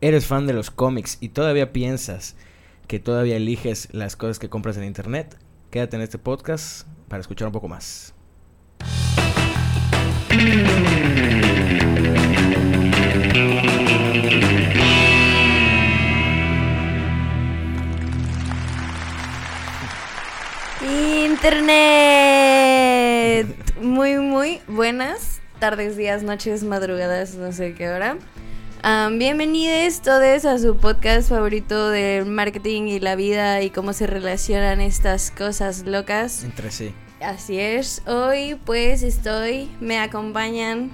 eres fan de los cómics y todavía piensas que todavía eliges las cosas que compras en internet, quédate en este podcast para escuchar un poco más. Internet. Muy, muy buenas tardes, días, noches, madrugadas, no sé qué hora. Um, bienvenidos todos a su podcast favorito del marketing y la vida y cómo se relacionan estas cosas locas. Entre sí. Así es, hoy pues estoy, me acompañan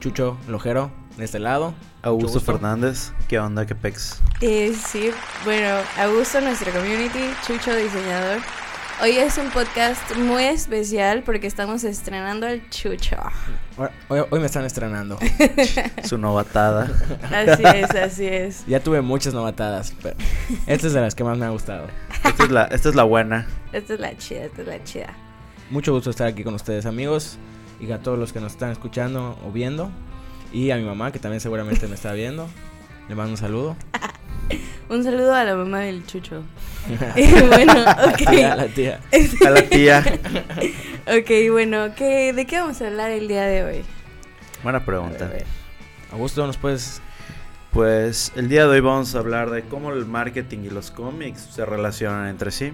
Chucho Lojero, de este lado. Augusto Fernández, ¿qué onda, qué pex? Eh, sí, bueno, Augusto, nuestro community, Chucho, diseñador. Hoy es un podcast muy especial porque estamos estrenando al Chucho. Hoy, hoy me están estrenando. Su novatada. Así es, así es. Ya tuve muchas novatadas, pero esta es de las que más me ha gustado. Esta es la, esta es la buena. Esta es la chida, esta es la chida. Mucho gusto estar aquí con ustedes, amigos, y a todos los que nos están escuchando o viendo. Y a mi mamá, que también seguramente me está viendo. Le mando un saludo. Un saludo a la mamá del Chucho. bueno, ok. A la tía. A la tía. ok, bueno, ¿qué, ¿de qué vamos a hablar el día de hoy? Buena pregunta. A ver. Augusto, ¿nos puedes...? Pues el día de hoy vamos a hablar de cómo el marketing y los cómics se relacionan entre sí.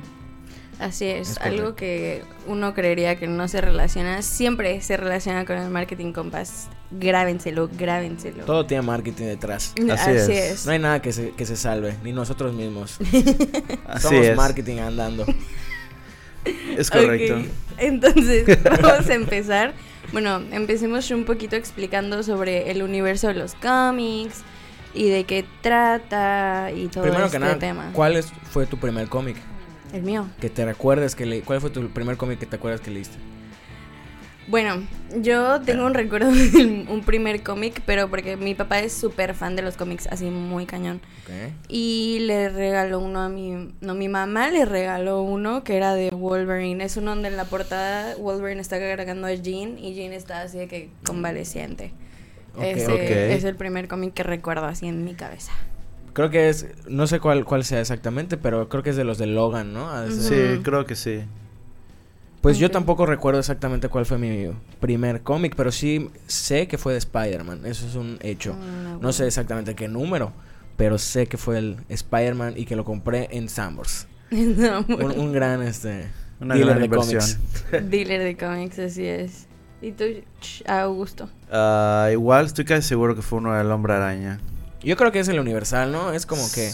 Así es, Es algo que uno creería que no se relaciona, siempre se relaciona con el marketing compas. Grábenselo, grábenselo. Todo tiene marketing detrás. Así Así, es. es. No hay nada que se, que se salve, ni nosotros mismos. Así Somos es. marketing andando. Es correcto. Entonces, vamos a empezar. Bueno, empecemos un poquito explicando sobre el universo de los cómics y de qué trata y todo Primero este que nada, tema. ¿cuál es- fue tu primer cómic? El mío. Que te recuerdes que leí. ¿Cuál fue tu primer cómic que te acuerdas que leíste? Bueno, yo tengo un recuerdo de un primer cómic, pero porque mi papá es súper fan de los cómics, así muy cañón. Y le regaló uno a mi... No, mi mamá le regaló uno que era de Wolverine. Es uno donde en la portada Wolverine está cargando a Jean y Jean está así de que convaleciente. Ok, Ese ok. es el primer cómic que recuerdo así en mi cabeza. Creo que es, no sé cuál, cuál sea exactamente, pero creo que es de los de Logan, ¿no? Ser. Sí, creo que sí. Pues yo tampoco recuerdo exactamente cuál fue mi primer cómic, pero sí sé que fue de Spider-Man, eso es un hecho. Ah, No sé exactamente qué número, pero sé que fue el Spider-Man y que lo compré en Sambors. No, Un, un gran este Una dealer gran de cómics. Dealer de cómics, así es. ¿Y tú, Augusto? Ah, igual estoy casi seguro que fue uno del Hombre Araña. Yo creo que es el universal, ¿no? Es como que,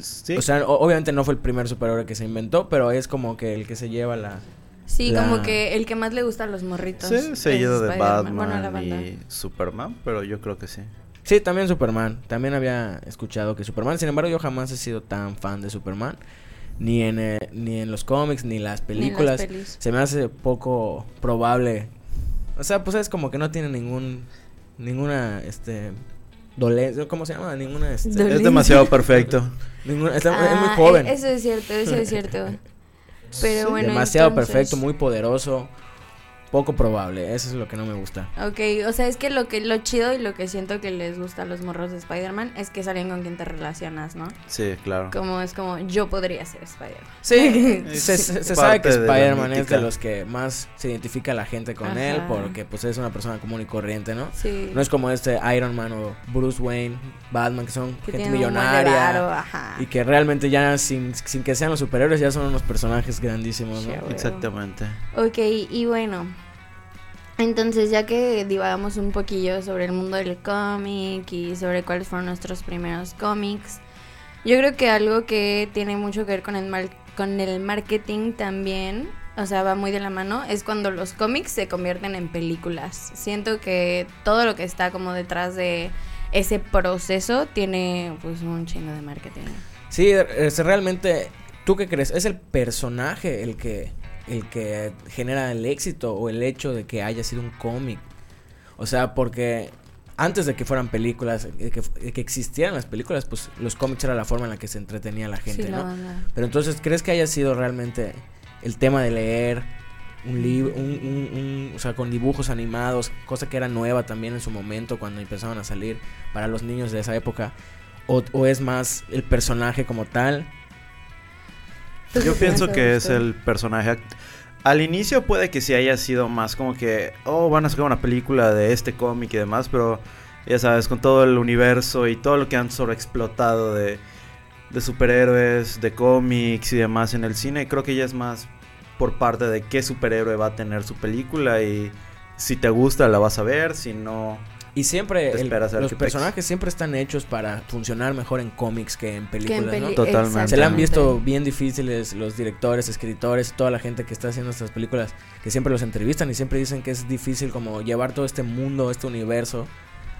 Sí. o sea, obviamente no fue el primer superhéroe que se inventó, pero es como que el que se lleva la Sí, La- como que el que más le gusta a los morritos. sí, seguido de. Batman Bueno, y Superman, pero yo creo que sí. Sí, también Superman. También había escuchado que Superman. Sin embargo, yo jamás he sido tan fan de Superman. Ni en, eh, ni en los cómics, ni en las Ni en las películas. Se me hace poco probable. O sea, pues es como que no tiene ningún. Ninguna, este. Dolencia. ¿Cómo se llama? Ninguna, este. Es demasiado perfecto. ninguna- está- es muy Ah, joven. e- Eso es cierto, eso es cierto. Pero Sí, bueno. Demasiado entonces- perfecto, muy poderoso. Poco probable. Eso es lo que no me gusta. Ok, o sea, es que lo que lo chido y lo que siento que les gusta a los morros de Spider-Man es que salen con quien te relacionas, ¿no? Sí, claro. Como es como, yo podría ser Spider-Man. Sí, se, se- se sabe que Spider-Man es de los que más se identifica la gente con Ajá. él porque pues es una persona común y corriente, ¿no? Sí. No es como este Iron Man o Bruce Wayne, Batman, que son que gente millonaria varo, ajá. y que realmente ya sin, sin que sean los superhéroes ya son unos personajes grandísimos, ¿no? Exactamente. Ok, y bueno, entonces ya que divagamos un poquillo sobre el mundo del cómic y sobre cuáles fueron nuestros primeros cómics, yo creo que algo que tiene mucho que ver con el, con el marketing también, o sea, va muy de la mano, es cuando los cómics se convierten en películas. Siento que todo lo que está como detrás de ese proceso tiene pues un chingo de marketing. Sí, es realmente ¿tú qué crees? ¿Es el personaje el que el que genera el éxito o el hecho de que haya sido un cómic? O sea, porque antes de que fueran películas, de que, de que existieran las películas, pues los cómics era la forma en la que se entretenía la gente, Sí, ¿no? Pero entonces, ¿crees que haya sido realmente el tema de leer un libro, un, un- un- o sea, con dibujos animados, cosa que era nueva también en su momento cuando empezaban a salir para los niños de esa época, o, o es más el personaje como tal. Yo pienso que es el personaje. Al inicio puede que sí haya sido más como que, oh, van a sacar una película de este cómic y demás, pero ya sabes, con todo el universo y todo lo que han sobreexplotado de, de superhéroes, de cómics y demás en el cine, creo que ya es más por parte de qué superhéroe va a tener su película y si te gusta la vas a ver, si no... Y siempre el- los personajes siempre están hechos para funcionar mejor en cómics que en Que en películas, ¿no? Totalmente. Se le han visto bien difíciles los directores, escritores, toda la gente que está haciendo estas películas, que siempre los entrevistan y siempre dicen que es difícil como llevar todo este mundo, este universo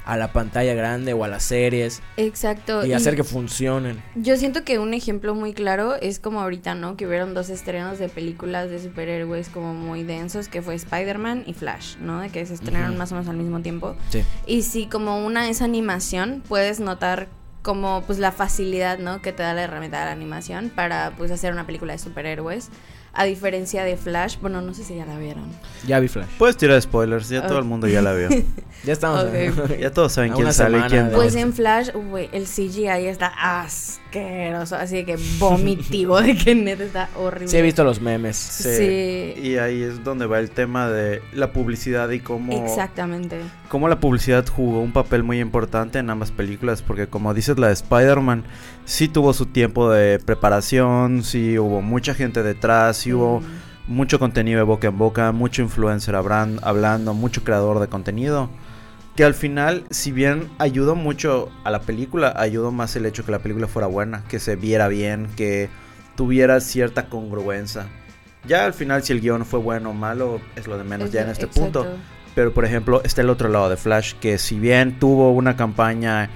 a la pantalla grande o a las series Exacto. y hacer que funcionen. Yo siento que un ejemplo muy claro es como ahorita, ¿no? Que hubieron dos estrenos de películas de superhéroes como muy densos, que fue Spider-Man y Flash, ¿no? De que se estrenaron más o menos al mismo tiempo. Sí. Y si como una es animación, puedes notar como pues la facilidad, ¿no? Que te da la herramienta de la animación para pues hacer una película de superhéroes. A diferencia de Flash, bueno, no sé si ya la vieron. Ya vi Flash. Puedes tirar spoilers, ya todo el mundo ya la vio. Ya estamos. Ok. ya todos saben A quién sale y quién no. Pues en Flash, güey, el CGI está asqueroso, así que vomitivo, de que neta está horrible. Sí he visto los memes. Sí. Sí. Y ahí es donde va el tema de la publicidad y cómo, Exactamente. cómo la publicidad jugó un papel muy importante en ambas películas. Porque como dices, la de Spider-Man sí tuvo su tiempo de preparación, sí hubo mucha gente detrás, sí hubo Mm. mucho contenido de boca en boca, mucho influencer hablan- hablando, mucho creador de contenido. Que al final, si bien ayudó mucho a la película, ayudó más el hecho que la película fuera buena, que se viera bien, que tuviera cierta congruencia. Ya al final, si el guion fue bueno o malo, es lo de menos ya en este Exacto. punto. Pero por ejemplo, está el otro lado de Flash, que si bien tuvo una campaña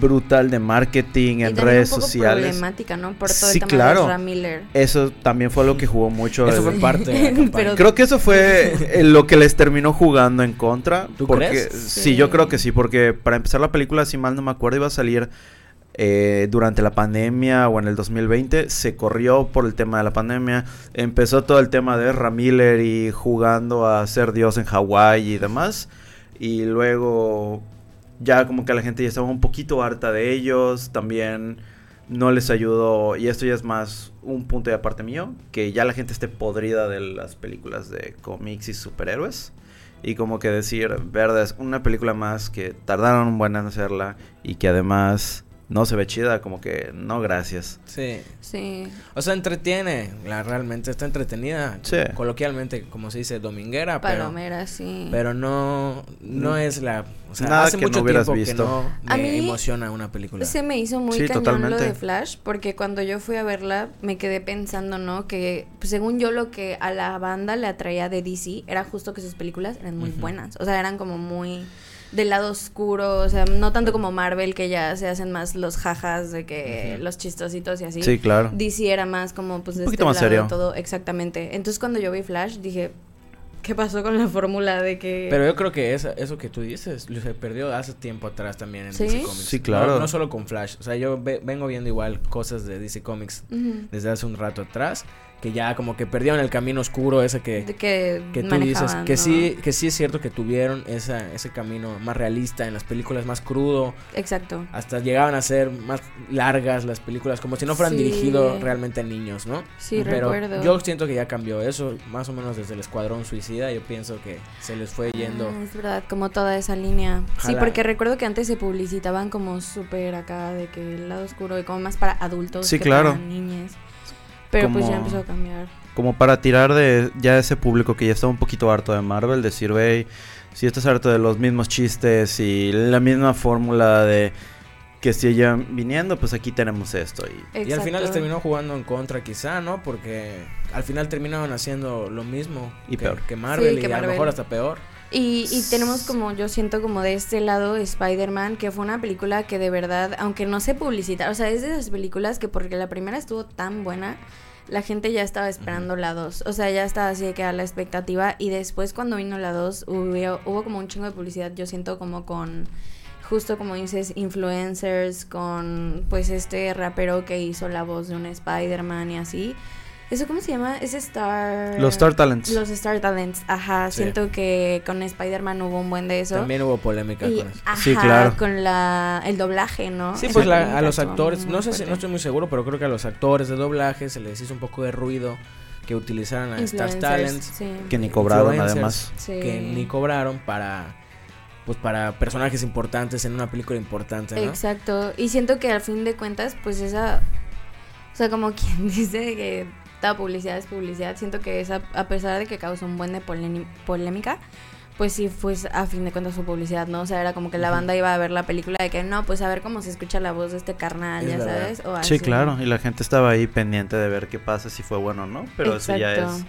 brutal de marketing Y en redes un poco sociales, problemática, ¿no? Por todo Sí, el tema claro. de Ezra Miller. eso también fue lo que jugó mucho. Eso el- fue parte de la campaña. Pero- Creo que eso fue lo que les terminó jugando en contra. ¿Tú porque, crees? Sí. Sí. yo creo que sí, porque para empezar la película, si mal no me acuerdo, iba a salir eh, durante la pandemia o en el 2020. Se corrió por el tema de la pandemia. Empezó todo el tema de Ezra Miller y jugando a ser Dios en Hawái y demás. Y luego ya como que la gente ya estaba un poquito harta de ellos. También no les ayudó. Y esto ya es más un punto de aparte mío. Que ya la gente esté podrida de las películas de cómics y superhéroes. Y como que decir, verdad, es una película más que tardaron un buen en hacerla. Y que además no se ve chida. Como que no, gracias. Sí. Sí. O sea, entretiene. La realmente está entretenida. Sí. Coloquialmente, como se dice, dominguera, pero. Palomera, sí. Pero no, no Mm. es la... O sea, Nada hace que no mucho hubieras tiempo visto. que no A me mí emociona una película. Se me hizo muy Sí, cañón totalmente. lo de Flash, porque cuando yo fui a verla me quedé pensando, ¿no? Que pues, según yo lo que a la banda le atraía de DC era justo que sus películas eran muy buenas. O sea, eran como muy del lado oscuro, o sea, no tanto como Marvel que ya se hacen más los jajas de que los chistositos y así. Sí, claro. DC era más como pues de Un poquito este más lado serio. todo exactamente. Entonces cuando yo vi Flash dije, ¿qué pasó con la fórmula de que Pero yo creo que esa- eso que tú dices se perdió hace tiempo atrás también en ¿Sí? DC Comics. Sí, claro. No, no solo con Flash. O sea, yo ve- vengo viendo igual cosas de DC Comics desde hace un rato atrás. Que ya como que perdieron el camino oscuro ese que, que, que tú dices. Que ¿no? sí, que sí es cierto que tuvieron esa, ese camino más realista en las películas, más crudo. Exacto. Hasta llegaban a ser más largas las películas, como si no fueran Sí. dirigidos realmente a niños, ¿no? Sí, Pero recuerdo. yo siento que ya cambió eso, más o menos desde el Escuadrón Suicida. Yo pienso que se les fue yendo. Ah, es verdad, como toda esa línea. Sí, porque recuerdo que antes se publicitaban como súper acá, de que el lado oscuro y como más para adultos Sí, que claro. para niñas. Pero pues ya Como- empezó a cambiar. como para tirar de ya ese público que ya está un poquito harto de Marvel, decir, wey, si estás harto de los mismos chistes y la misma fórmula de que siguen viniendo, pues aquí tenemos esto. Y Y al final les terminó jugando en contra quizá, ¿no? Porque al final terminaban haciendo lo mismo Y que, peor. que Marvel Sí, que y a lo mejor hasta peor. Y, y tenemos como, yo siento como de este lado Spider-Man, que fue una película que de verdad, aunque no se publicita, o sea, es de esas películas que porque la primera estuvo tan buena, la gente ya estaba esperando la 2. O sea, ya estaba así de que a la expectativa. Y después cuando vino la 2, hubo, hubo como un chingo de publicidad, yo siento como con, justo como dices, influencers, con pues este rapero que hizo la voz de un Spider-Man y así. ¿Eso cómo se llama? Es Star... Los Star Talents. Los Star Talents, ajá. Sí. Siento que con Spider-Man hubo un buen de eso. También hubo polémica y, con eso. ajá, Sí, claro. con la, el doblaje, ¿no? Sí, pues la- a los actores, no sé si, no estoy muy seguro, pero creo que a los actores de doblaje se les hizo un poco de ruido que utilizaran a Star Talents, sí. Que ni cobraron además. Sí. que ni cobraron para pues para personajes importantes en una película importante, ¿no? Exacto. Y siento que al fin de cuentas, pues esa. O sea, como quien dice que toda publicidad es publicidad, siento que esa, a pesar de que causó un buen de polémica, pues sí, pues a fin de cuentas su publicidad, ¿no? O sea, era como que la banda iba a ver la película de que no, pues a ver cómo se escucha la voz de este carnal, Es ya sabes. O Sí, así. claro. Y la gente estaba ahí pendiente de ver qué pasa, si fue bueno o no. Pero eso ya Exacto. es.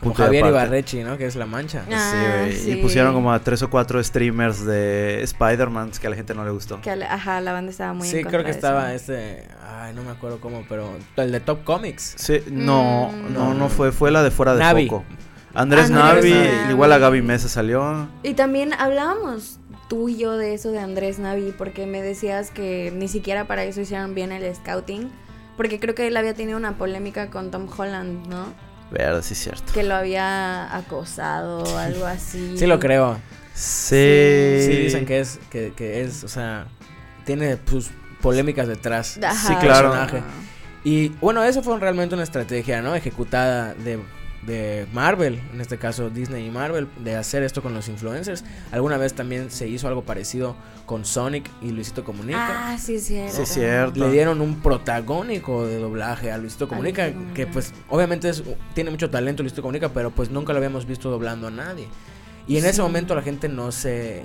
Punto Javier. Ibarrechi, ¿no? Que es La Mancha. Ah, Sí, güey. sí. Y pusieron como a tres o cuatro streamers de Spider-Man que a la gente no le gustó. Que la- ajá, la banda estaba muy sí, creo que de estaba eso. este, ay, no me acuerdo cómo, pero el de Top Comics. Sí, no, Mm. no, no fue, fue la de fuera de Navi. foco. Andrés, Andrés Navi, Navi. igual a Gaby Mesa salió. Y también hablábamos tú y yo de eso de Andrés Navi, porque me decías que ni siquiera para eso hicieron bien el scouting, porque creo que él había tenido una polémica con Tom Holland, ¿no? Verdad, sí es cierto. Que lo había acosado o algo así. Sí lo creo. Sí. Sí, dicen que es, que, que es, o sea, tiene sus polémicas detrás. Ajá. Sí, claro. Personaje. Y bueno, eso fue realmente una estrategia, ¿no? Ejecutada de, de Marvel, en este caso Disney y Marvel, de hacer esto con los influencers. Alguna vez también se hizo algo parecido con Sonic y Luisito Comunica. Ah, sí es cierto. Sí, es cierto. Le dieron un protagónico de doblaje a Luisito Comunica, que pues obviamente es- tiene mucho talento Luisito Comunica, pero pues nunca lo habíamos visto doblando a nadie. Y en ese momento la gente no se...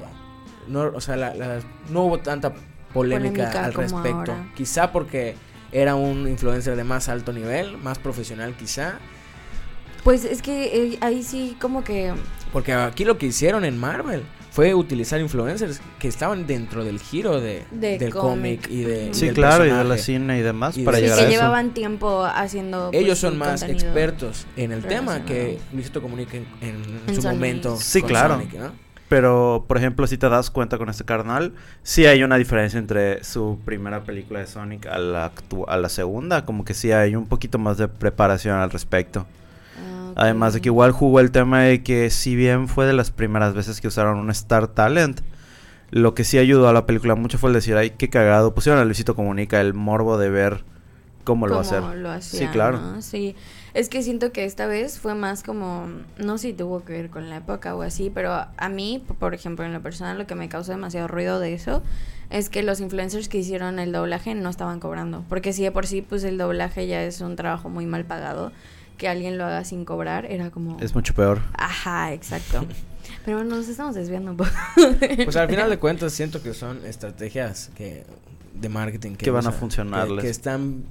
No, o sea, la- la- no hubo tanta polémica, Polémica al respecto. ahora. Quizá porque era un influencer de más alto nivel, más profesional quizá. Pues es que eh, ahí sí como que... Porque aquí lo que hicieron en Marvel fue utilizar influencers que estaban dentro del giro de, De del cómic. y de... Sí, del claro, y de la cine y demás Y de- para Sí, llegar que a eso. llevaban tiempo haciendo... pues, Ellos son más expertos en el tema que. Luisito Comunica en, en- en En su Sonic. momento. Sí, con claro. Sonic, ¿no? Pero, por ejemplo, si te das cuenta con este carnal, sí hay una diferencia entre su primera película de Sonic a la, a la segunda. Como que sí hay un poquito más de preparación al respecto. Además de que igual jugó el tema de que si bien fue de las primeras veces que usaron un Star Talent, lo que sí ayudó a la película mucho fue el decir, ay, qué cagado, pusieron a Luisito Comunica, el morbo de ver cómo lo va a hacer. lo hacía, Sí, claro. ¿no? Sí, es que siento que esta vez fue más como, no sé si tuvo que ver con la época o así, pero a mí, por ejemplo, en lo personal, lo que me causa demasiado ruido de eso es que los influencers que hicieron el doblaje no estaban cobrando, porque si de por sí, pues el doblaje ya es un trabajo muy mal pagado, que alguien lo haga sin cobrar, era como... Es mucho peor. Ajá, exacto. Pero bueno, nos estamos desviando un poco. Pues al final de cuentas siento que son estrategias que de marketing Que van a funcionarles. Que, que están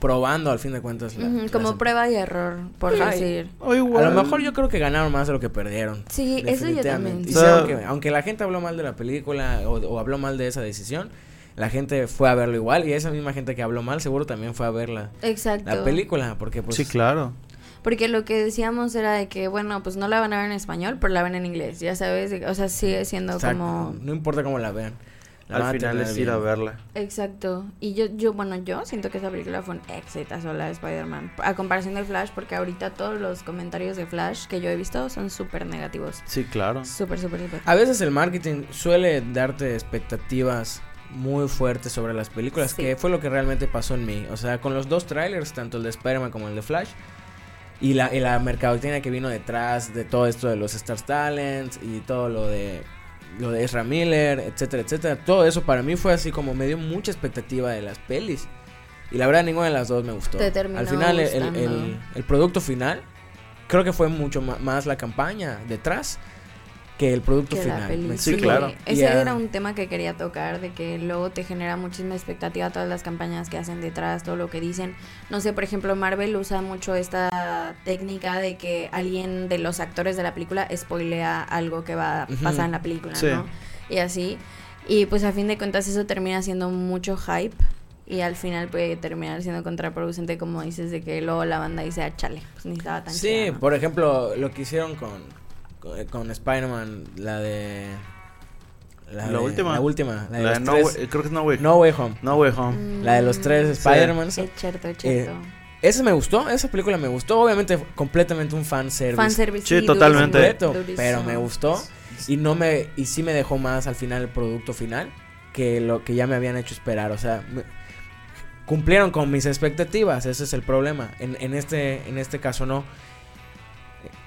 probando al fin de cuentas. la- como prueba y error, por y- decir. A lo mejor yo creo que ganaron más de lo que perdieron. Sí, eso yo también. Y O sea- sí, aunque, aunque la gente habló mal de la película o, o habló mal de esa decisión, la gente fue a verlo igual y esa misma gente que habló mal seguro también fue a ver la, Exacto. la película porque pues sí, claro. Porque lo que decíamos era de que, bueno, pues no la van a ver en español, pero la ven en inglés, ya sabes, o sea, sigue siendo exacto, como... no importa cómo la vean. la van Al a final tener es ir a verla. Exacto. Y yo, yo, bueno, yo siento que esa película fue un éxito la de Spider-Man. A comparación de Flash, porque ahorita todos los comentarios de Flash que yo he visto son súper negativos. Sí, claro. Súper, súper, súper. A veces el marketing suele darte expectativas muy fuertes sobre las películas, Sí. que fue lo que realmente pasó en mí. O sea, con los dos trailers, tanto el de Spider-Man como el de Flash, y la, y la mercadotecnia que vino detrás de todo esto de los Star Talents y todo lo de lo de Ezra Miller, etcétera, etcétera. Todo eso para mí fue así como me dio mucha expectativa de las pelis. Y la verdad ninguna de las dos me gustó. Al final el, el- el- el producto final creo que fue mucho más la campaña detrás que el producto que final. peli. ¿me Sí, claro. Ese Ya. era un tema que quería tocar, de que luego te genera muchísima expectativa todas las campañas que hacen detrás, todo lo que dicen. No sé, por ejemplo, Marvel usa mucho esta técnica de que alguien de los actores de la película spoilea algo que va a pasar en la película, Sí. ¿no? Y así. Y pues a fin de cuentas eso termina siendo mucho hype. Y al final puede terminar siendo contraproducente, como dices, de que luego la banda dice, ah, chale, pues ni estaba tan Sí, chida, ¿no?". por ejemplo, lo que hicieron con, con, con Spider-Man, la de... La de- última. La última. La de La de los no, Way- creo que es No Way, no Way Home. No Way Home. Mm, La de los tres Sí. Spider-Man. Es cierto, es Eh, cierto. Esa me gustó, esa película me gustó. Obviamente, completamente un fan service. Fanservice. Sí, totalmente. durísimo. pero me gustó y no me y sí me dejó más al final el producto final que lo que ya me habían hecho esperar, o sea, me- cumplieron con mis expectativas, ese es el problema. En, en este en este caso no.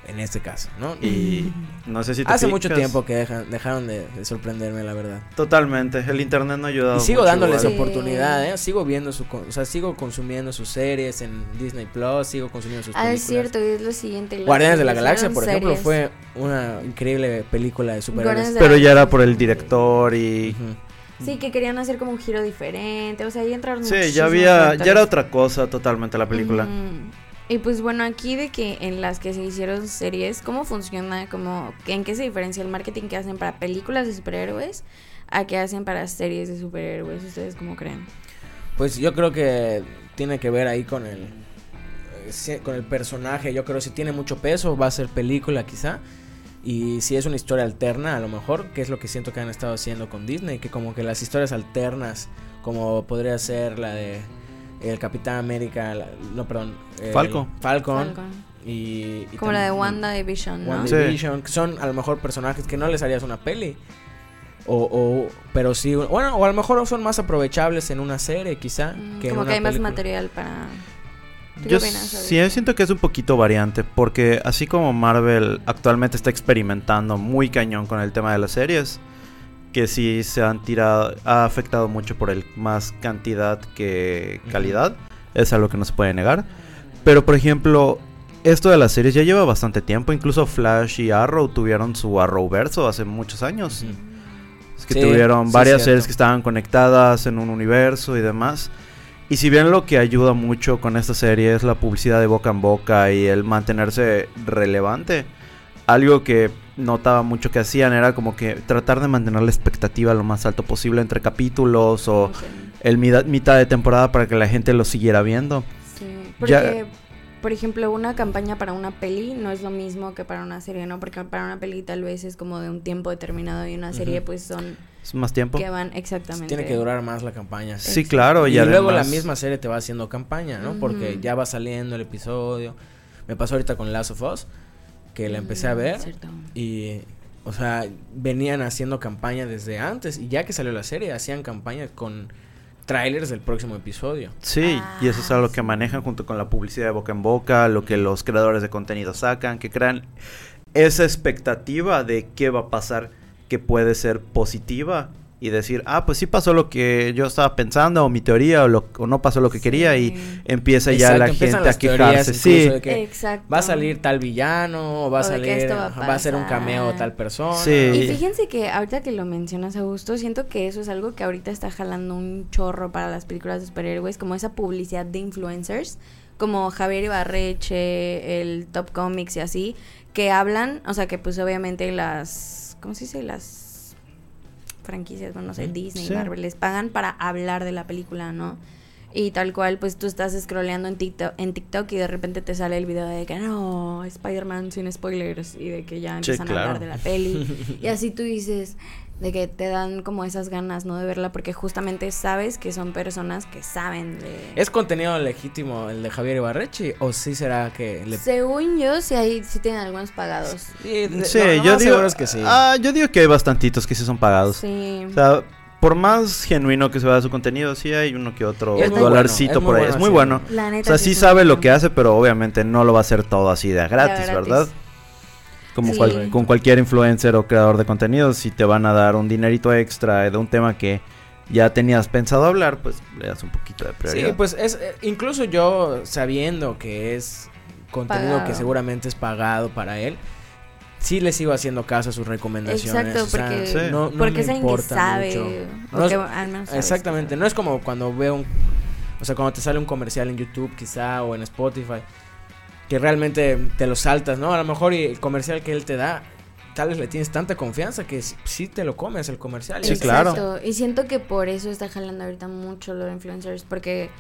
En este caso, ¿no? Y no sé si te Hace mucho tiempo que dejan- dejaron de, de sorprenderme, la verdad. Totalmente, el internet no ha ayudado Y sigo mucho dándoles igual. Sí. oportunidad, ¿eh? Sigo viendo su, o sea, sigo consumiendo sus series en Disney Plus, sigo consumiendo sus Ah, películas. es cierto, es lo siguiente. Guardianes de la Galaxia, por ejemplo, series. fue una increíble película de superhéroes. Pero ya era por el director y... Ujú. Sí, que querían hacer como un giro diferente, o sea, ahí entraron Sí, ya había... Ya era otra cosa totalmente la película. Ujú. Y pues bueno, aquí de que en las que se hicieron series, ¿cómo funciona? Como, ¿En qué se diferencia el marketing que hacen para películas de superhéroes a que hacen para series de superhéroes? ¿Ustedes cómo creen? Pues yo creo que tiene que ver ahí con el eh, con el personaje. Yo creo que si tiene mucho peso va a ser película quizá. Y si es una historia alterna, a lo mejor, que es lo que siento que han estado haciendo con Disney, que como que las historias alternas, como podría ser la de el Capitán América, la- no, perdón, el Falcon. Falcon, Falcon. y, y Como la de Wanda Division, ¿no? Sí. WandaVision, que son a lo mejor personajes que no les harías una peli. O, o, pero sí, bueno, o a lo mejor son más aprovechables en una serie, quizá. Mm, que en como una que hay más material para... ¿Tú qué Yo sí eso? siento que es un poquito variante, porque así como Marvel actualmente está experimentando muy cañón con el tema de las series, que sí se han tirado, ha afectado mucho por el más cantidad que calidad, es algo que no se puede negar. Pero por ejemplo, esto de las series ya lleva bastante tiempo, incluso Flash y Arrow tuvieron su Arrowverso hace muchos años. Es que Sí, tuvieron varias series que estaban conectadas en un universo y demás. Y si bien lo que ayuda mucho con esta serie es la publicidad de boca en boca y el mantenerse relevante, algo que notaba mucho que hacían era como que tratar de mantener la expectativa lo más alto posible entre capítulos o Ok. el mida- mitad de temporada para que la gente lo siguiera viendo. Sí, Ya- porque, por ejemplo, una campaña para una peli no es lo mismo que para una serie, ¿no? Porque para una peli tal vez es como de un tiempo determinado y una serie Ujú. pues son Es más tiempo. que van exactamente. Tiene que durar más la campaña. Sí, claro. Y, Y, luego la además- misma serie te va haciendo campaña, ¿no? Porque Ujú. ya va saliendo el episodio. Me pasó ahorita con Last of Us, que la empecé a Mm, ver. cierto. Y, o sea, venían haciendo campaña desde antes. Y ya que salió la serie, hacían campaña con trailers del próximo episodio. Sí, y eso es algo Ah, que sí. manejan junto con la publicidad de boca en boca, lo que los creadores de contenido sacan, que crean esa expectativa de qué va a pasar que puede ser positiva y decir, ah, pues sí pasó lo que yo estaba pensando, o mi teoría, o, lo- o no pasó lo que quería, y empieza ya Exacto, la gente a quejarse. Sí, de que Exacto. va a salir tal villano, o va a O salir, va a ajá, va a ser un cameo tal persona. Sí. Y fíjense que ahorita que lo mencionas, Augusto, siento que eso es algo que ahorita está jalando un chorro para las películas de superhéroes, como esa publicidad de influencers, como Javier Ibarreche, el Top Comics y así, que hablan, o sea, que pues obviamente las, ¿cómo se dice? Las franquicias, bueno, no sé. Disney, Sí. Marvel, les pagan para hablar de la película, ¿no? Y tal cual, pues tú estás scrolleando en TikTok, en TikTok y de repente te sale el video de que no, Spider-Man sin spoilers y de que ya Sí, empiezan a hablar de la peli. y así tú dices de que te dan como esas ganas, ¿no? De verla porque justamente sabes que son personas que saben de... ¿Es contenido legítimo el de Javier Ibarrechi? ¿O sí será que le... Según yo, sí, hay, sí tienen algunos pagados. Sí, de- sí, lo yo digo, que sí. ah, yo digo que hay bastantitos que sí son pagados. Sí. O sea, por más genuino que sea su contenido, sí hay uno que otro dolarcito bueno, es muy por ahí. bueno es muy bueno. La O neta sea, sí sabe lo que hace, pero obviamente no lo va a hacer todo así de gratis, gratis. ¿verdad? Como Sí. cual- con cualquier influencer o creador de contenido, si te van a dar un dinerito extra de un tema que ya tenías pensado hablar, pues le das un poquito de prioridad. Sí, pues es eh, incluso yo sabiendo que es contenido que Pagado. seguramente es pagado para él, sí le sigo haciendo caso a sus recomendaciones. Exacto, o sea, porque, Sí. no, no porque me es alguien que importa sabe. mucho. No que al menos Exactamente, no es como cuando veo un, o sea, cuando te sale un comercial en YouTube quizá o en Spotify que realmente te lo saltas, ¿no? A lo mejor y el comercial que él te da tal vez le tienes tanta confianza que sí, te lo comes el comercial. Sí, Y- claro. Y siento que por eso está jalando ahorita mucho lo de influencers, porque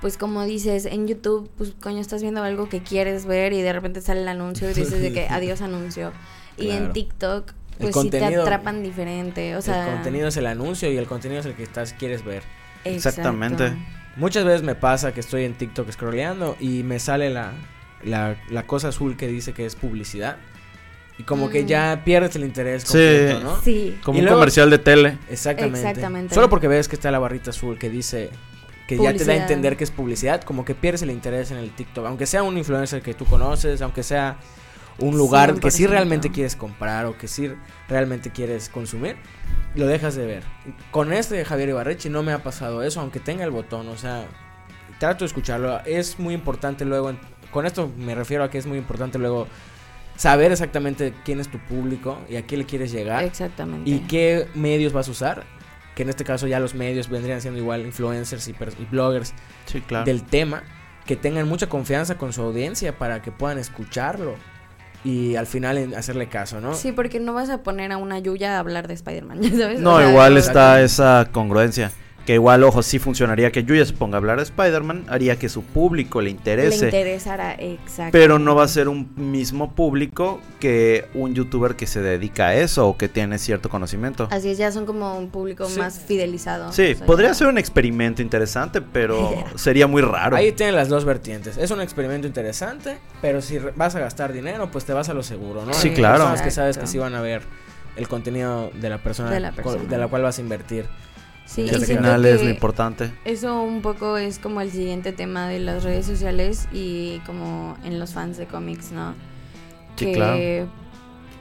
pues como dices, en YouTube, pues coño, estás viendo algo que quieres ver y de repente sale el anuncio y dices de que adiós anuncio. Y en. TikTok, pues sí te atrapan diferente, o sea... el contenido es el anuncio y el contenido es el que estás quieres ver. Exactamente. muchas veces me pasa que estoy en TikTok scrolleando y me sale la, la, la cosa azul que dice que es publicidad. Y como que Mm. ya pierdes el interés Sí. completo, ¿no? Sí. Como Y un luego- comercial de tele. Exactamente. Exactamente. Solo porque ves que está la barrita azul que dice que ya te da a entender que es publicidad, como que pierdes el interés en el TikTok. Aunque sea un influencer que tú conoces, aunque sea un lugar que sí 100%. realmente quieres comprar o que sí realmente quieres consumir, lo dejas de ver. Con este de Javier Ibarrechi no me ha pasado eso, aunque tenga el botón, o sea, trato de escucharlo. Es muy importante luego, en- con esto me refiero a que es muy importante luego saber exactamente quién es tu público y a quién le quieres llegar Exactamente. y qué medios vas a usar. Que en este caso ya los medios vendrían siendo igual influencers y, bloggers Sí, claro. del tema, que tengan mucha confianza con su audiencia para que puedan escucharlo y al final en- hacerle caso, ¿no? Sí, porque no vas a poner a una Yuya a hablar de Spider-Man, ¿ya sabes? No, O sea, igual está esa congruencia. Que igual, ojo, sí funcionaría que Yuya se ponga a hablar de Spider-Man, haría que su público le Le interese. interesará, exacto. pero no va a ser un mismo público que un youtuber que se dedica a eso o que tiene cierto conocimiento. Así es, ya son como un público Sí. más fidelizado. Sí, o sea, podría ya- ser un experimento interesante, pero sería muy raro. Ahí tienen las dos vertientes. Es un experimento interesante, pero si vas a gastar dinero, pues te vas a lo seguro, ¿no? Sí, Hay claro. personas que sabes que sí van a ver el contenido de la persona, De la co- persona. de la cual vas a invertir. Sí, Y al final es lo importante. Eso un poco es como el siguiente tema de las redes sociales y como en los fans de cómics, ¿no? Sí, que claro.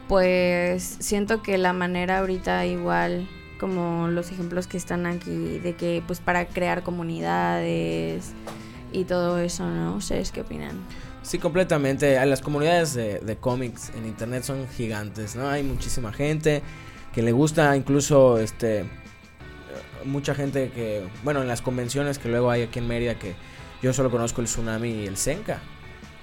pues siento que la manera ahorita igual como los ejemplos que están aquí de que pues para crear comunidades y todo eso, ¿no? ¿Ustedes qué opinan? Sí, completamente. Las comunidades de, de cómics en internet son gigantes, ¿no? Hay muchísima gente que le gusta, incluso este mucha gente que, bueno, en las convenciones que luego hay aquí en Mérida que yo solo conozco el Tsunami y el Senka,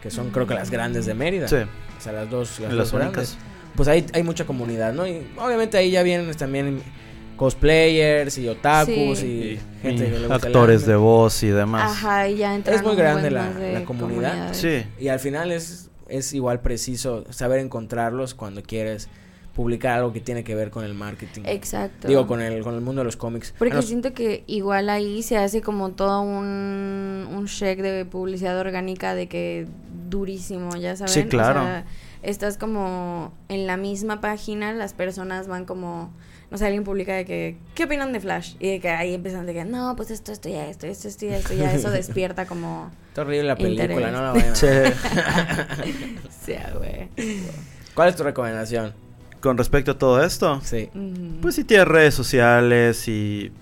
que son creo que las grandes de Mérida. Sí, O sea, las dos, las las dos grandes. Pues ahí hay mucha comunidad, ¿no? Y obviamente ahí ya vienen también cosplayers y otakus Sí. y Y gente que le gusta actores de voz y demás. Ajá, y ya entraron muy grande la- la comunidad. Sí, Y al final es, es igual preciso saber encontrarlos cuando quieres publicar algo que tiene que ver con el marketing. Exacto. Digo, con el, con el mundo de los cómics. Porque siento que igual ahí se hace como todo un, un check de publicidad orgánica de que durísimo, ya saben. Sí, O claro. sea, estás como en la misma página, las personas van como, no sé, alguien publica de que, ¿qué opinan de Flash? Y de que ahí empiezan de que, no, pues esto, esto ya, esto, esto, esto ya, esto ya, eso despierta como, Está horrible la película, Interés. no la vayan a Sí. ver. o sea, güey. ¿Cuál es tu recomendación? Con respecto a todo esto, Sí. Pues si tienes redes sociales y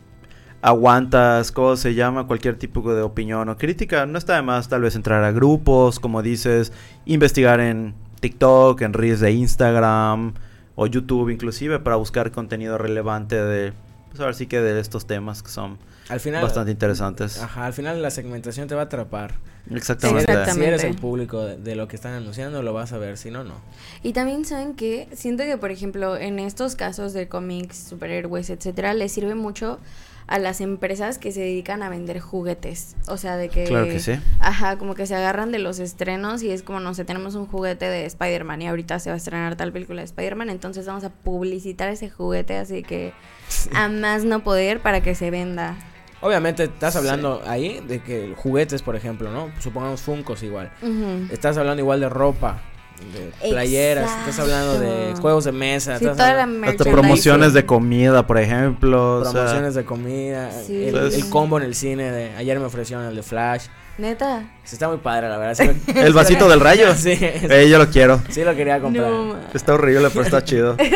aguantas, ¿cómo se llama? Cualquier tipo de opinión o crítica, no está de más tal vez entrar a grupos, como dices, investigar en TikTok, en Reels de Instagram o YouTube inclusive para buscar contenido relevante de, pues ahora sí que de estos temas que son Al final. bastante interesantes. Ajá, al final la segmentación te va a atrapar. Exactamente. Exactamente. Si eres el público de, de lo que están anunciando, lo vas a ver. Si no, no. Y también saben que siento que, por ejemplo, en estos casos de cómics, superhéroes, etcétera, les sirve mucho a las empresas que se dedican a vender juguetes. O sea, de que. Claro que sí. Ajá, como que se agarran de los estrenos y es como, no sé, tenemos un juguete de Spider-Man y ahorita se va a estrenar tal película de Spider-Man, entonces vamos a publicitar ese juguete así que a más no poder para que se venda. Obviamente estás Sí. hablando ahí de que juguetes, por ejemplo, ¿no? Supongamos Funcos igual. Estás hablando igual de ropa, de playeras, estás hablando de juegos de mesa, Sí, estás toda la hablando- Hasta promociones de comida, por ejemplo. o sea, promociones de comida, Sí. el, Pues- el combo en el cine de ayer me ofrecieron el de Flash. Neta. Sí, está muy padre, la verdad. sí El vasito del rayo. Sí, Eh, yo lo quiero. sí lo quería comprar. No. Está horrible, pero está chido.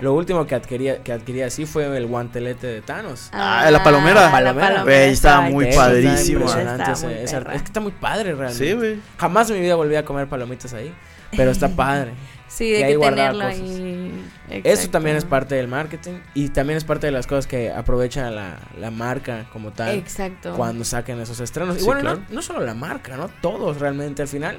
Lo último que adquiría, que adquirí así fue el guantelete de Thanos. Ah, la palomera. la Palomera. Güey, estaba muy Eso está padrísimo. impresionante Está ese- muy ese- perra. es que está muy padre realmente. Sí, güey. Jamás en mi vida volví a comer palomitas ahí, pero está padre. Sí, Y de que tenerlo cosas. ahí. Eso también es parte del marketing y también es parte de las cosas que aprovecha la, la marca como tal Exacto. cuando saquen esos estrenos. y Sí, bueno, claro. no, no solo la marca, ¿no? Todos realmente al final.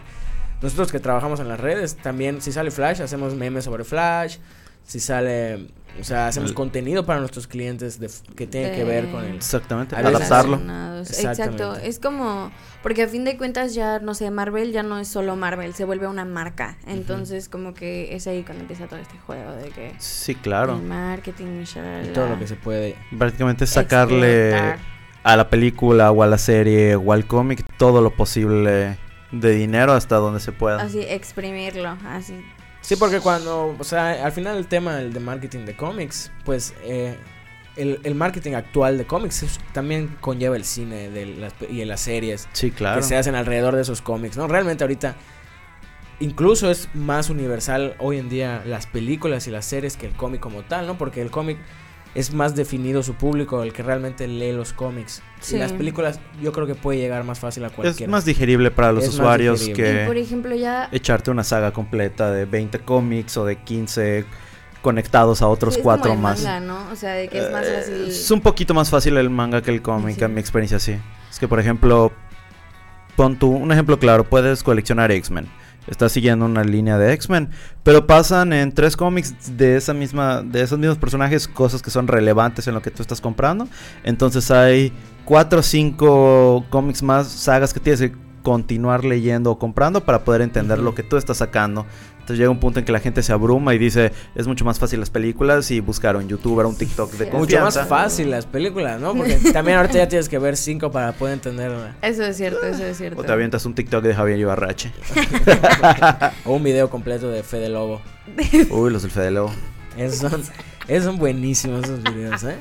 Nosotros que trabajamos en las redes, también si sale Flash, hacemos memes sobre Flash. Si sale, o sea, hacemos El- contenido para nuestros clientes de que tiene que ver con el... Exactamente. Adaptarlo. Exactamente. Exacto. Es como, porque a fin de cuentas ya, no sé, Marvel ya no es solo Marvel, se vuelve una marca. Entonces, como que es ahí cuando empieza todo este juego de que Sí, claro. el marketing, y todo lo que se puede. Prácticamente sacarle explotar. a la película o a la serie o al cómic todo lo posible de dinero hasta donde se pueda. Así, exprimirlo, así. Sí, porque cuando, o sea, al final el tema del de marketing de cómics, pues eh, el, el marketing actual de cómics es- también conlleva el cine de las, y las series Sí, claro. que se hacen alrededor de esos cómics, ¿no? Realmente ahorita incluso es más universal hoy en día las películas y las series que el cómic como tal, ¿no? Porque el cómic es más definido su público, el que realmente lee los cómics. Sí. Y las películas yo creo que puede llegar más fácil a Es cualquiera. más digerible para los Es usuarios. Y por que ejemplo, ya. echarte una saga completa de 20 cómics o de 15 conectados a otros sí, es como cuatro el más. manga, ¿no? O sea, de que es más Eh, fácil. Es un poquito más fácil el manga que el cómic, Sí. en mi experiencia sí. Es que, por ejemplo, pon tú un ejemplo claro, puedes coleccionar X-Men. Estás siguiendo una línea de X-Men, pero pasan en tres cómics de esa misma, de esos mismos personajes cosas que son relevantes en lo que tú estás comprando. Entonces hay cuatro o cinco cómics más, sagas que tienes que continuar leyendo o comprando para poder entender lo que tú estás sacando. Entonces llega un punto en que la gente se abruma y dice, es mucho más fácil las películas y buscar un youtuber, un TikTok de Sí. Mucho más fácil las películas, ¿no? Porque también ahorita ya tienes que ver cinco para poder entender una- Eso es cierto, eso es cierto. O te avientas un TikTok de Javier Ibarrache. o un video completo de Fede Lobo. Uy, los del Fede Lobo. Esos son, esos son buenísimos esos videos, ¿eh?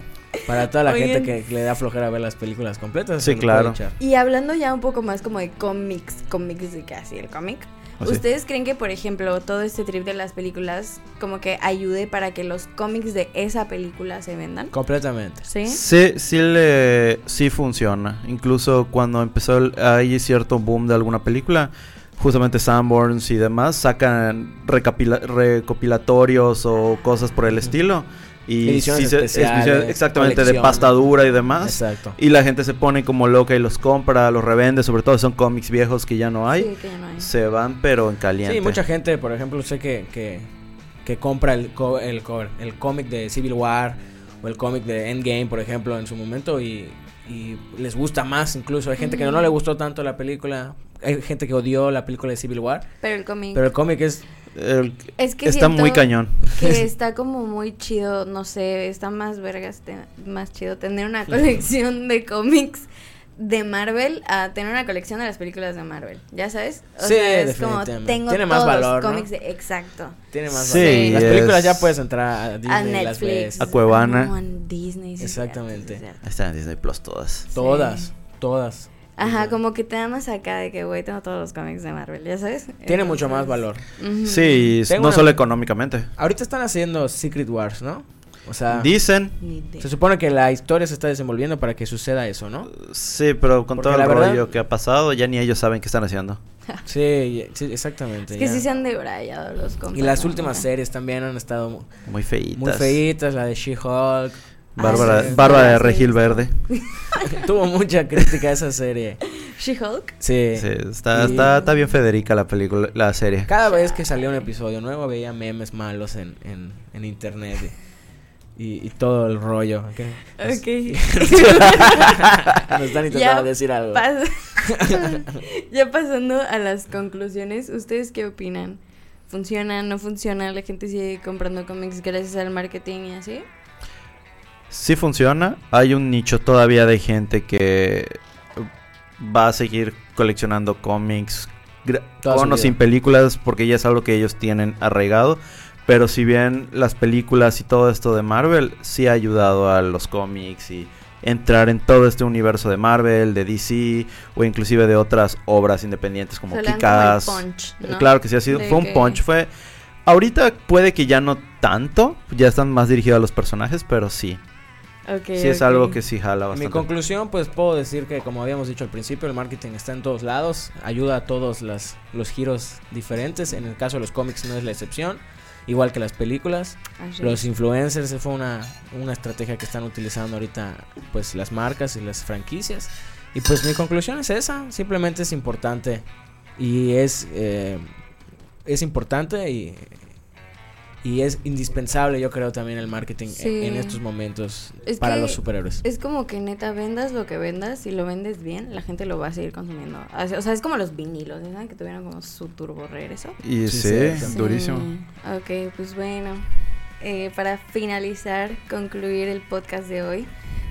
Para toda la Oigan. gente que le da flojera ver las películas completas. Sí, claro. Y hablando ya un poco más como de cómics, cómics de casi el cómic. ¿Ustedes creen que, por ejemplo, todo este trip de las películas como que ayude para que los cómics de esa película se vendan? Completamente. ¿Sí? Sí, sí, le, sí funciona. Incluso cuando empezó el, hay cierto boom de alguna película, justamente Sanborns y demás sacan recapila- recopilatorios o cosas por el estilo. Y Ediciones sí se- especiales, ediciones exactamente de pasta dura y demás. Exacto. Y la gente se pone como loca y los compra, los revende, sobre todo son cómics viejos que ya no hay. Sí, que ya no hay. Se van pero en caliente. Sí, mucha gente, por ejemplo, sé que, que, que compra el, co- el, co- el cómic de Civil War o el cómic de Endgame, por ejemplo, en su momento y, y les gusta más incluso. Hay gente que no, Ujú. le gustó tanto la película, hay gente que odió la película de Civil War, Pero el cómic... pero el cómic es... El- es que está muy cañón. Que está como muy chido, no sé, está más vergas, te- más chido tener una colección de cómics de Marvel a tener una colección de las películas de Marvel, ¿ya sabes? O Sí, sea, es como tengo Tiene más todos valor, los ¿no? cómics de exacto. Tiene más Sí, valor. Las películas ya puedes entrar a Disney a las Netflix. A Cuevana. a Disney, sí, Exactamente. sí, están en Disney Plus todas. Todas, todas. Ajá, como que te da más acá de que, güey, tengo todos los cómics de Marvel, ¿ya sabes? Tiene mucho más valor. Sí, Tengo no una- solo económicamente. Ahorita están haciendo Secret Wars, ¿no? O sea, Dicen, se supone que la historia se está desenvolviendo para que suceda eso, ¿no? sí, pero con Porque todo el verdad- rollo que ha pasado, ya ni ellos saben qué están haciendo. Sí, sí, exactamente. Es que ya. sí se han debrayado los cómics. Y las últimas series también han estado mu- Muy feitas. muy feitas, la de She-Hulk. Bárbara, Ah, sí. Bárbara de Regil. Verde. Tuvo mucha crítica esa serie. She-Hulk. Sí. Sí, está, Y está, está bien Federica la película, la serie. Cada vez que salía un episodio nuevo veía memes malos en, en, en internet y, y- y todo el rollo. ¿ok? Ok. Nos están intentando decir algo. pas- ya pasando a las conclusiones, ¿ustedes qué opinan? ¿Funciona? ¿No funciona? ¿La gente sigue comprando cómics gracias al marketing y así? Sí funciona. Hay un nicho todavía de gente que va a seguir coleccionando cómics con o sin películas porque ya es algo que ellos tienen arraigado. Pero si bien las películas y todo esto de Marvel sí ha ayudado a los cómics y entrar en todo este universo de Marvel, de DC o inclusive de otras obras independientes como Kikas. Eh, ¿no? Claro que sí ha sido, De fue un que- punch, fue ahorita puede que ya no tanto, ya están más dirigidos a los personajes, pero sí. Ok, Sí es algo que sí jala mi conclusión, pues puedo decir que como habíamos dicho al principio, el marketing está en todos lados, ayuda a todos las, los giros diferentes, en el caso de los cómics no es la excepción, igual que las películas. Así Los influencers fue una, una estrategia que están utilizando ahorita pues las marcas y las franquicias. Y pues mi conclusión es esa, simplemente es importante. Y es, eh, es importante y, y es indispensable yo creo también el marketing Sí. en estos momentos Es para que los superhéroes. Es como que neta vendas lo que vendas, si lo vendes bien, la gente lo va a seguir consumiendo. Así- O sea, es como los vinilos, ¿ya ¿saben? Que tuvieron como su turbo regreso. Y Sí, sí, sí, durísimo. Ok, pues bueno. eh, para finalizar, concluir el podcast de hoy,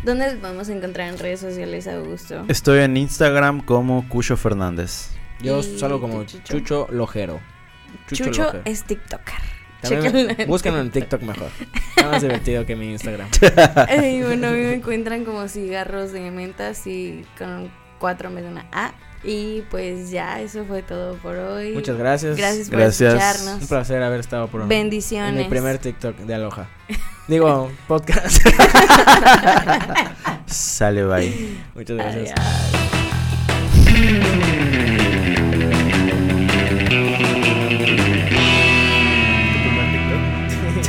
¿Dónde podemos encontrar en redes sociales, Augusto? Estoy en Instagram como Cucho Fernández. Yo salgo como Chucho. Chucho Lojero. Chucho, Lojero. es TikToker. También búsquenlo en TikTok mejor. Está más divertido que mi Instagram. Ay, bueno, a mí me encuentran como cigarros de menta, así con cuatro en vez de una A. Y pues ya, eso fue todo por hoy. Muchas gracias. Gracias por Gracias. escucharnos. Un placer haber estado por Bendiciones. en mi primer TikTok de Aloha. Digo, podcast. Sale, bye. Muchas gracias. Adiós.